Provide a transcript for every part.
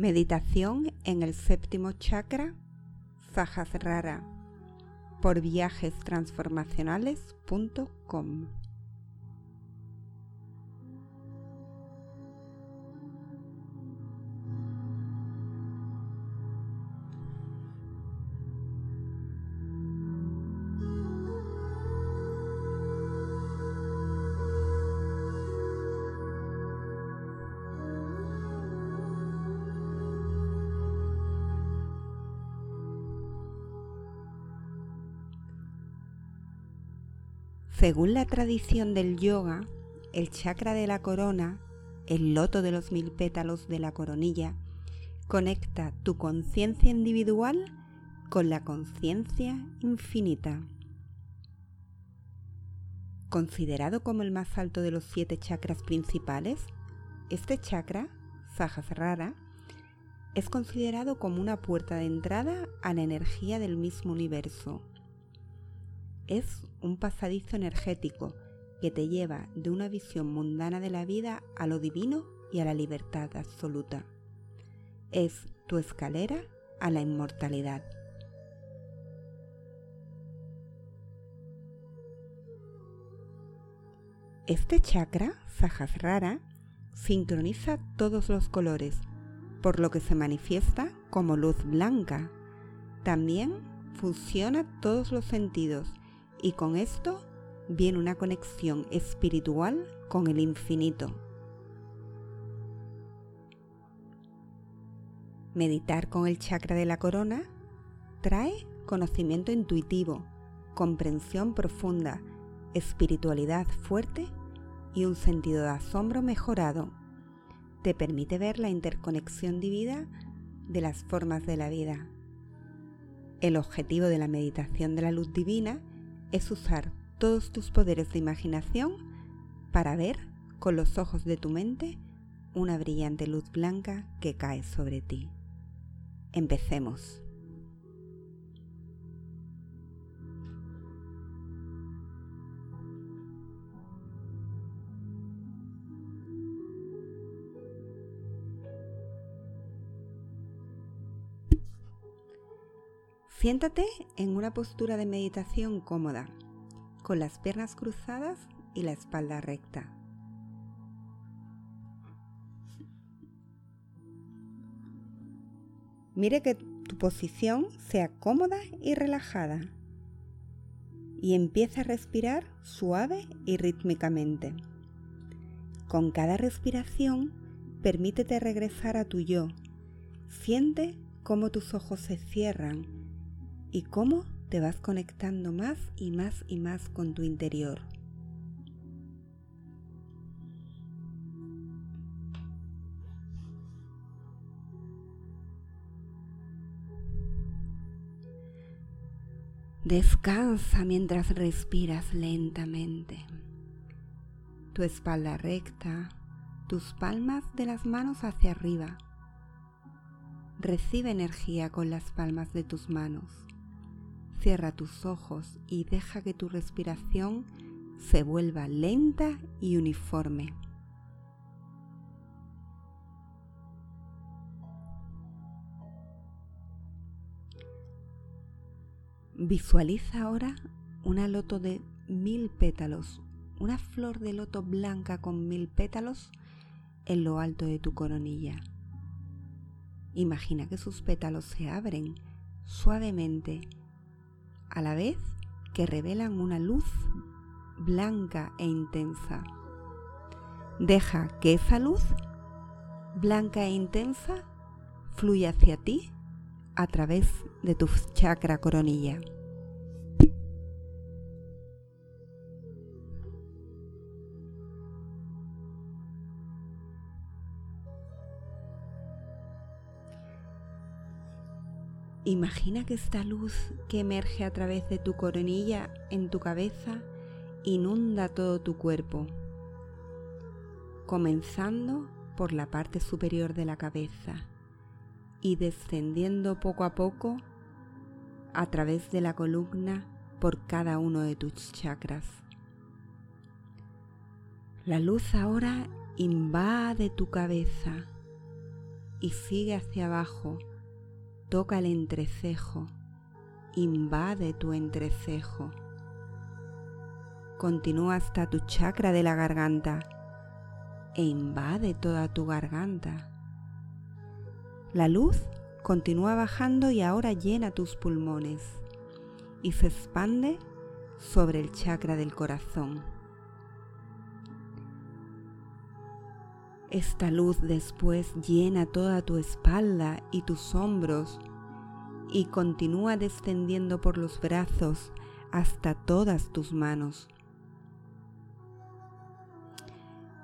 Meditación en el séptimo chakra, Sahasrara, por viajestransformacionales.com. Según la tradición del yoga, el chakra de la corona, el loto de los mil pétalos de la coronilla, conecta tu conciencia individual con la conciencia infinita. Considerado como el más alto de los siete chakras principales, este chakra, Sahasrara, es considerado como una puerta de entrada a la energía del mismo universo es un pasadizo energético que te lleva de una visión mundana de la vida a lo divino y a la libertad absoluta. Es tu escalera a la inmortalidad. Este chakra, Sahasrara, sincroniza todos los colores, por lo que se manifiesta como luz blanca. También funciona todos los sentidos y con esto viene una conexión espiritual con el infinito. Meditar con el chakra de la corona trae conocimiento intuitivo, comprensión profunda, espiritualidad fuerte y un sentido de asombro mejorado. Te permite ver la interconexión divina de las formas de la vida. El objetivo de la meditación de la luz divina es usar todos tus poderes de imaginación para ver con los ojos de tu mente una brillante luz blanca que cae sobre ti. Empecemos. Siéntate en una postura de meditación cómoda, con las piernas cruzadas y la espalda recta. Mire que tu posición sea cómoda y relajada. Y empieza a respirar suave y rítmicamente. Con cada respiración, permítete regresar a tu yo. Siente cómo tus ojos se cierran y cómo te vas conectando más y más y más con tu interior. Descansa mientras respiras lentamente. Tu espalda recta, tus palmas de las manos hacia arriba. Recibe energía con las palmas de tus manos. Cierra tus ojos y deja que tu respiración se vuelva lenta y uniforme. Visualiza ahora una loto de mil pétalos, una flor de loto blanca con mil pétalos en lo alto de tu coronilla. Imagina que sus pétalos se abren suavemente a la vez que revelan una luz blanca e intensa. Deja que esa luz blanca e intensa fluya hacia ti a través de tu chakra coronilla. Imagina que esta luz que emerge a través de tu coronilla en tu cabeza inunda todo tu cuerpo, comenzando por la parte superior de la cabeza y descendiendo poco a poco a través de la columna por cada uno de tus chakras. La luz ahora invade tu cabeza y sigue hacia abajo. Toca el entrecejo. Invade tu entrecejo. Continúa hasta tu chakra de la garganta e invade toda tu garganta. La luz continúa bajando y ahora llena tus pulmones y se expande sobre el chakra del corazón. Esta luz después llena toda tu espalda y tus hombros y continúa descendiendo por los brazos hasta todas tus manos.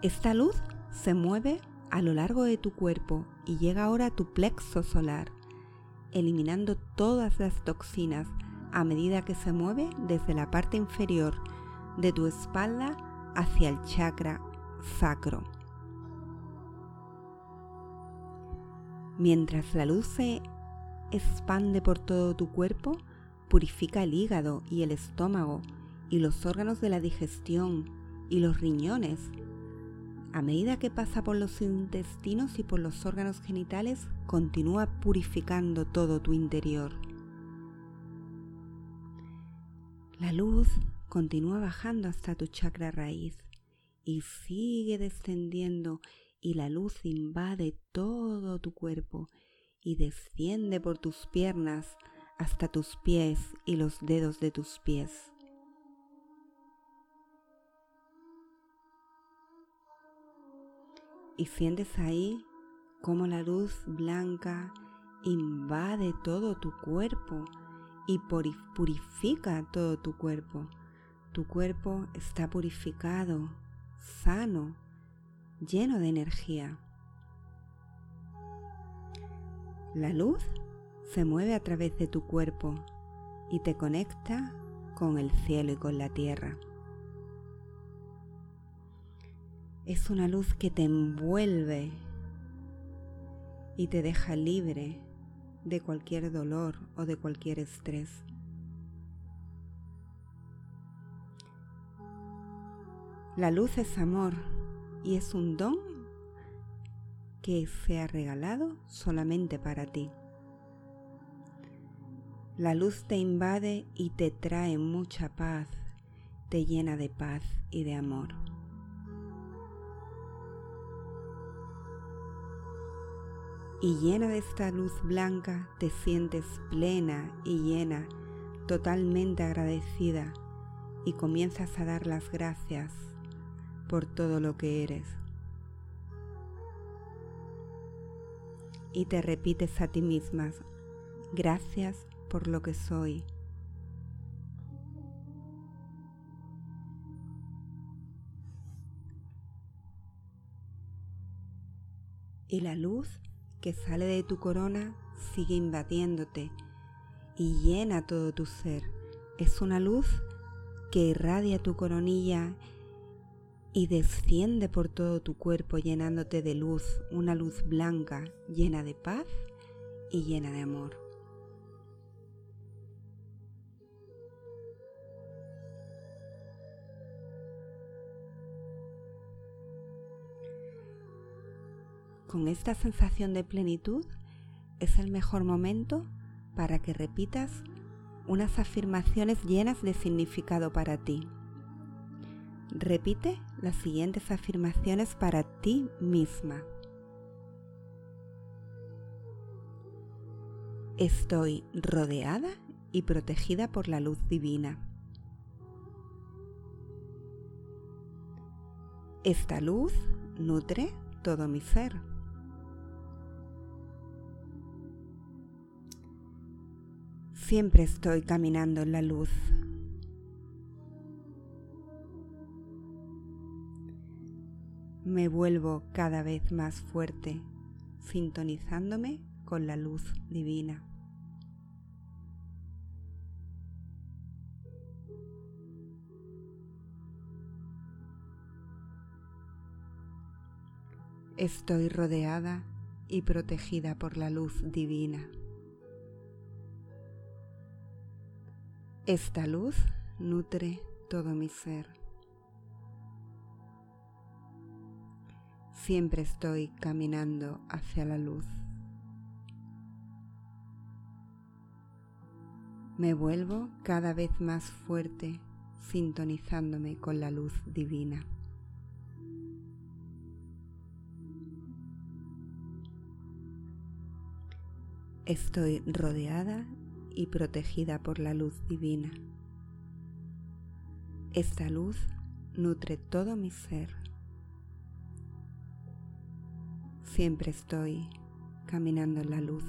Esta luz se mueve a lo largo de tu cuerpo y llega ahora a tu plexo solar, eliminando todas las toxinas a medida que se mueve desde la parte inferior de tu espalda hacia el chakra sacro. Mientras la luz se expande por todo tu cuerpo, purifica el hígado y el estómago y los órganos de la digestión y los riñones. A medida que pasa por los intestinos y por los órganos genitales, continúa purificando todo tu interior. La luz continúa bajando hasta tu chakra raíz y sigue descendiendo y la luz invade todo tu cuerpo y desciende por tus piernas hasta tus pies y los dedos de tus pies. Y sientes ahí cómo la luz blanca invade todo tu cuerpo y purifica todo tu cuerpo. Tu cuerpo está purificado, sano, lleno de energía. La luz se mueve a través de tu cuerpo y te conecta con el cielo y con la tierra. Es una luz que te envuelve y te deja libre de cualquier dolor o de cualquier estrés. La luz es amor y es un don que se ha regalado solamente para ti. La luz te invade y te trae mucha paz, te llena de paz y de amor. y llena de esta luz blanca te sientes plena y llena, totalmente agradecida y comienzas a dar las gracias por todo lo que eres. Y te repites a ti misma, gracias por lo que soy. Y la luz que sale de tu corona sigue invadiéndote y llena todo tu ser. Es una luz que irradia tu coronilla y desciende por todo tu cuerpo llenándote de luz, una luz blanca llena de paz y llena de amor. con esta sensación de plenitud es el mejor momento para que repitas unas afirmaciones llenas de significado para ti. Repite las siguientes afirmaciones para ti misma. Estoy rodeada y protegida por la luz divina. Esta luz nutre todo mi ser. Siempre estoy caminando en la luz. Me vuelvo cada vez más fuerte, sintonizándome con la luz divina. Estoy rodeada y protegida por la luz divina. Esta luz nutre todo mi ser. siempre estoy caminando hacia la luz. Me vuelvo cada vez más fuerte sintonizándome con la luz divina. Estoy rodeada y protegida por la luz divina. Esta luz nutre todo mi ser Siempre estoy caminando en la luz.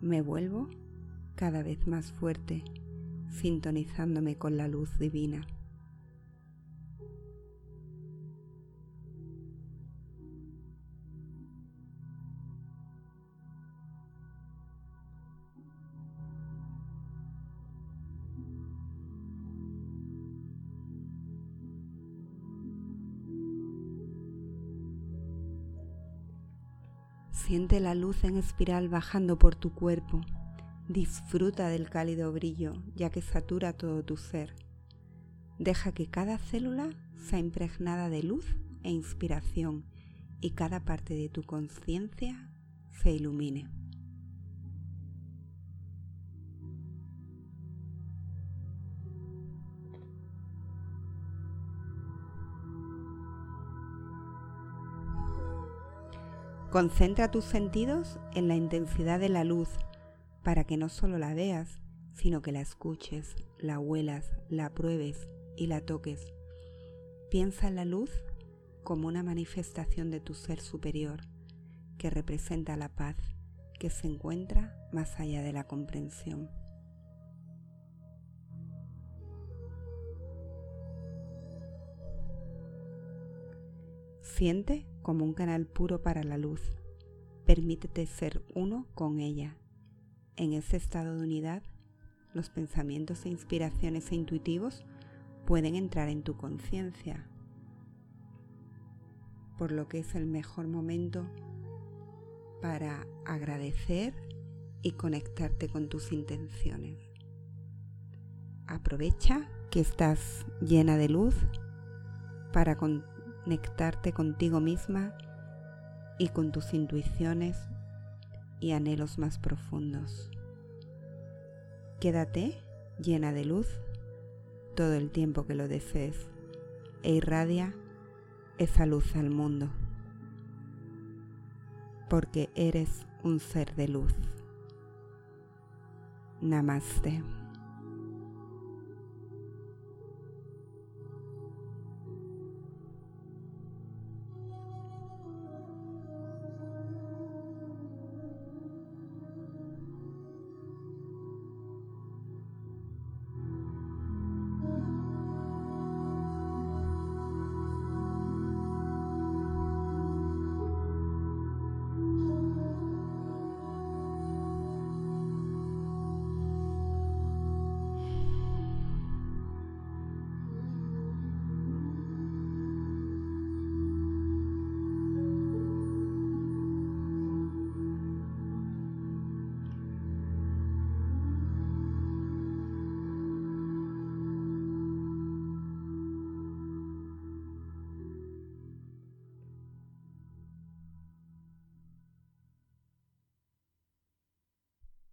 Me vuelvo cada vez más fuerte, sintonizándome con la luz divina. Siente la luz en espiral bajando por tu cuerpo. Disfruta del cálido brillo, ya que satura todo tu ser. Deja que cada célula sea impregnada de luz e inspiración y cada parte de tu conciencia se ilumine. Concentra tus sentidos en la intensidad de la luz para que no solo la veas, sino que la escuches, la huelas, la pruebes y la toques. Piensa en la luz como una manifestación de tu ser superior que representa la paz que se encuentra más allá de la comprensión. Siente como un canal puro para la luz. Permítete ser uno con ella. En ese estado de unidad, los pensamientos e inspiraciones e intuitivos pueden entrar en tu conciencia, por lo que es el mejor momento para agradecer y conectarte con tus intenciones. Aprovecha que estás llena de luz para con conectarte contigo misma y con tus intuiciones y anhelos más profundos. Quédate llena de luz todo el tiempo que lo desees e irradia esa luz al mundo, porque eres un ser de luz. Namaste.